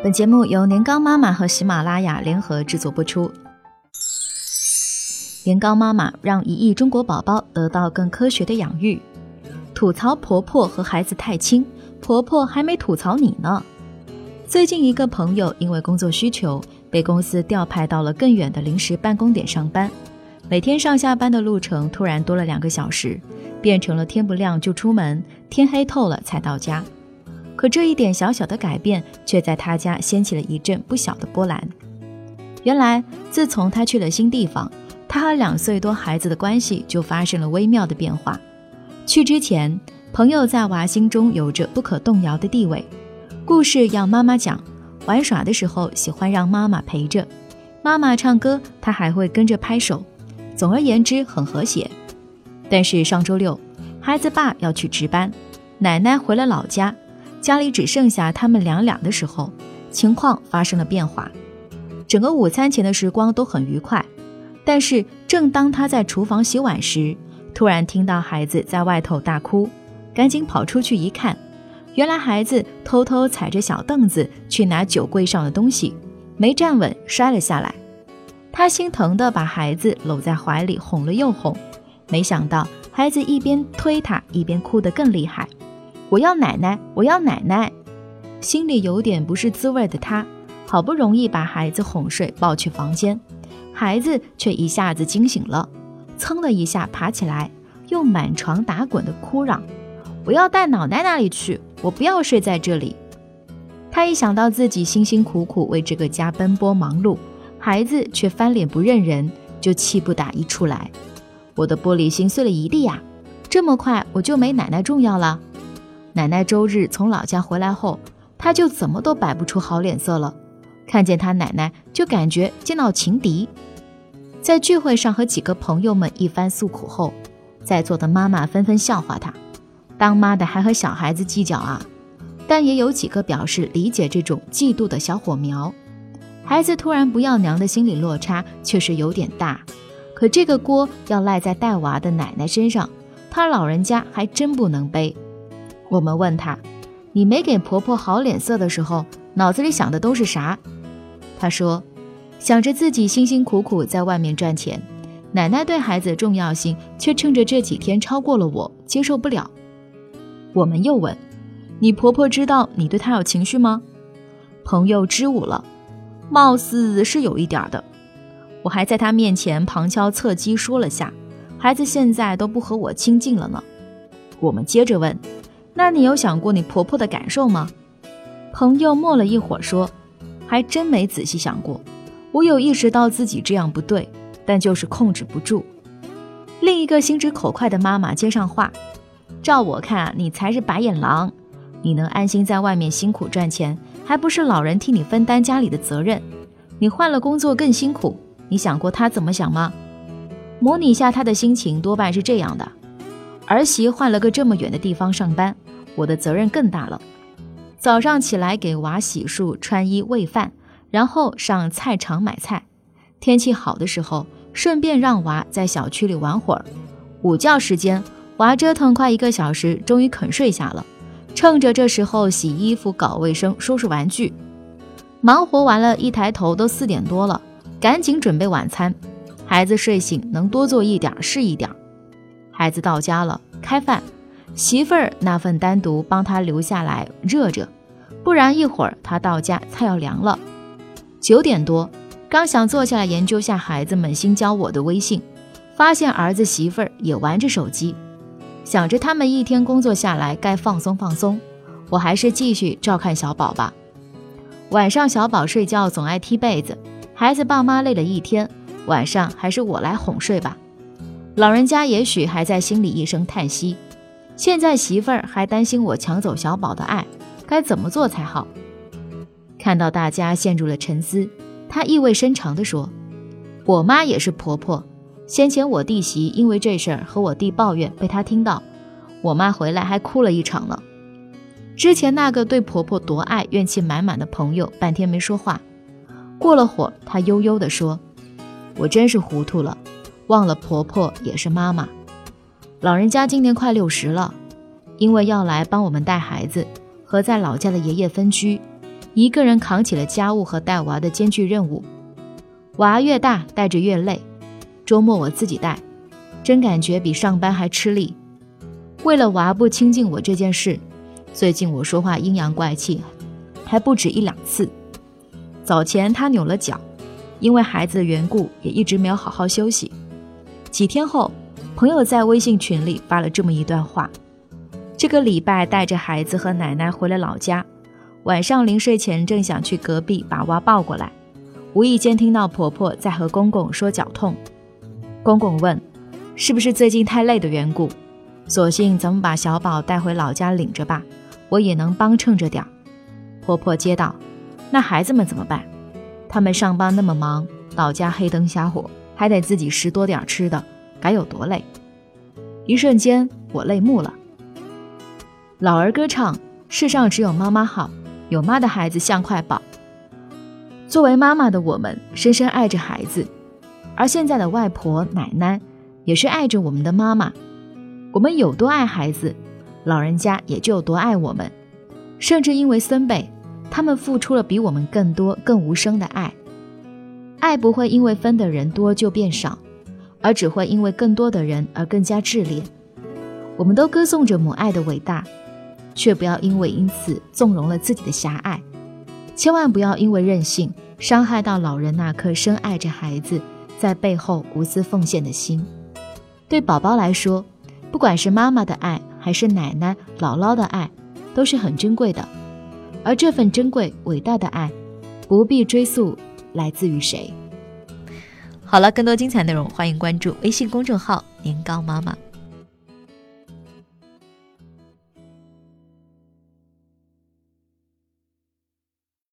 本节目由年糕妈妈和喜马拉雅联合制作播出。年糕妈妈让一亿中国宝宝得到更科学的养育。吐槽婆婆和孩子太亲，婆婆还没吐槽你呢。最近一个朋友因为工作需求，被公司调派到了更远的临时办公点上班，每天上下班的路程突然多了两个小时，变成了天不亮就出门，天黑透了才到家。可这一点小小的改变，却在他家掀起了一阵不小的波澜。原来，自从他去了新地方，他和两岁多孩子的关系就发生了微妙的变化。去之前，朋友在娃心中有着不可动摇的地位。故事要妈妈讲，玩耍的时候喜欢让妈妈陪着，妈妈唱歌，他还会跟着拍手。总而言之，很和谐。但是上周六，孩子爸要去值班，奶奶回了老家。家里只剩下他们两俩的时候，情况发生了变化。整个午餐前的时光都很愉快，但是正当他在厨房洗碗时，突然听到孩子在外头大哭，赶紧跑出去一看，原来孩子偷偷踩着小凳子去拿酒柜上的东西，没站稳摔了下来。他心疼地把孩子搂在怀里哄了又哄，没想到孩子一边推他一边哭得更厉害。我要奶奶，我要奶奶。心里有点不是滋味的他，好不容易把孩子哄睡，抱去房间，孩子却一下子惊醒了，噌的一下爬起来，又满床打滚的哭嚷：“我要带奶奶那里去，我不要睡在这里。”他一想到自己辛辛苦苦为这个家奔波忙碌，孩子却翻脸不认人，就气不打一处来。我的玻璃心碎了一地呀！这么快我就没奶奶重要了？奶奶周日从老家回来后，他就怎么都摆不出好脸色了。看见他奶奶，就感觉见到情敌。在聚会上和几个朋友们一番诉苦后，在座的妈妈纷纷笑话他：“当妈的还和小孩子计较啊！”但也有几个表示理解这种嫉妒的小火苗。孩子突然不要娘的心理落差确实有点大，可这个锅要赖在带娃的奶奶身上，他老人家还真不能背。我们问他：“你没给婆婆好脸色的时候，脑子里想的都是啥？”他说：“想着自己辛辛苦苦在外面赚钱，奶奶对孩子的重要性却趁着这几天超过了我，接受不了。”我们又问：“你婆婆知道你对她有情绪吗？”朋友支吾了：“貌似是有一点的。”我还在她面前旁敲侧击说了下：“孩子现在都不和我亲近了呢。”我们接着问。那你有想过你婆婆的感受吗？朋友默了一会儿说：“还真没仔细想过。我有意识到自己这样不对，但就是控制不住。”另一个心直口快的妈妈接上话：“照我看，你才是白眼狼。你能安心在外面辛苦赚钱，还不是老人替你分担家里的责任？你换了工作更辛苦，你想过他怎么想吗？模拟下他的心情，多半是这样的：儿媳换了个这么远的地方上班。”我的责任更大了。早上起来给娃洗漱、穿衣、喂饭，然后上菜场买菜。天气好的时候，顺便让娃在小区里玩会儿。午觉时间，娃折腾快一个小时，终于肯睡下了。趁着这时候洗衣服、搞卫生、收拾玩具，忙活完了，一抬头都四点多了，赶紧准备晚餐。孩子睡醒，能多做一点是一点。孩子到家了，开饭。媳妇儿那份单独帮他留下来热着，不然一会儿他到家菜要凉了。九点多，刚想坐下来研究下孩子们新教我的微信，发现儿子媳妇儿也玩着手机，想着他们一天工作下来该放松放松，我还是继续照看小宝吧。晚上小宝睡觉总爱踢被子，孩子爸妈累了一天，晚上还是我来哄睡吧。老人家也许还在心里一声叹息。现在媳妇儿还担心我抢走小宝的爱，该怎么做才好？看到大家陷入了沉思，他意味深长地说：“我妈也是婆婆，先前我弟媳因为这事儿和我弟抱怨，被她听到，我妈回来还哭了一场呢。之前那个对婆婆多爱、怨气满满的朋友，半天没说话。过了会儿，他悠悠地说：‘我真是糊涂了，忘了婆婆也是妈妈。’”老人家今年快六十了，因为要来帮我们带孩子，和在老家的爷爷分居，一个人扛起了家务和带娃的艰巨任务。娃越大，带着越累。周末我自己带，真感觉比上班还吃力。为了娃不亲近我这件事，最近我说话阴阳怪气，还不止一两次。早前他扭了脚，因为孩子的缘故，也一直没有好好休息。几天后，朋友在微信群里发了这么一段话：这个礼拜带着孩子和奶奶回了老家，晚上临睡前正想去隔壁把娃抱过来。无意间听到婆婆在和公公说脚痛，公公问：“是不是最近太累的缘故？索性咱们把小宝带回老家领着吧，我也能帮衬着点儿。”婆婆接道：“那孩子们怎么办？他们上班那么忙，老家黑灯瞎火，还得自己拾多点吃的，该有多累？”一瞬间，我泪目了。老儿歌唱：“世上只有妈妈好，有妈的孩子像块宝。”作为妈妈的我们，深深爱着孩子，而现在的外婆、奶奶也是爱着我们的妈妈。我们有多爱孩子，老人家也就有多爱我们。甚至因为孙辈，他们付出了比我们更多、更无声的爱。爱不会因为分的人多就变少，而只会因为更多的人而更加炽烈。我们都歌颂着母爱的伟大，却不要因为因此纵容了自己的狭隘。千万不要因为任性伤害到老人那颗深爱着孩子、在背后无私奉献的心。对宝宝来说，不管是妈妈的爱，还是奶奶、姥姥的爱，都是很珍贵的。而这份珍贵、伟大的爱，不必追溯来自于谁。好了，更多精彩内容，欢迎关注微信公众号“年糕妈妈”。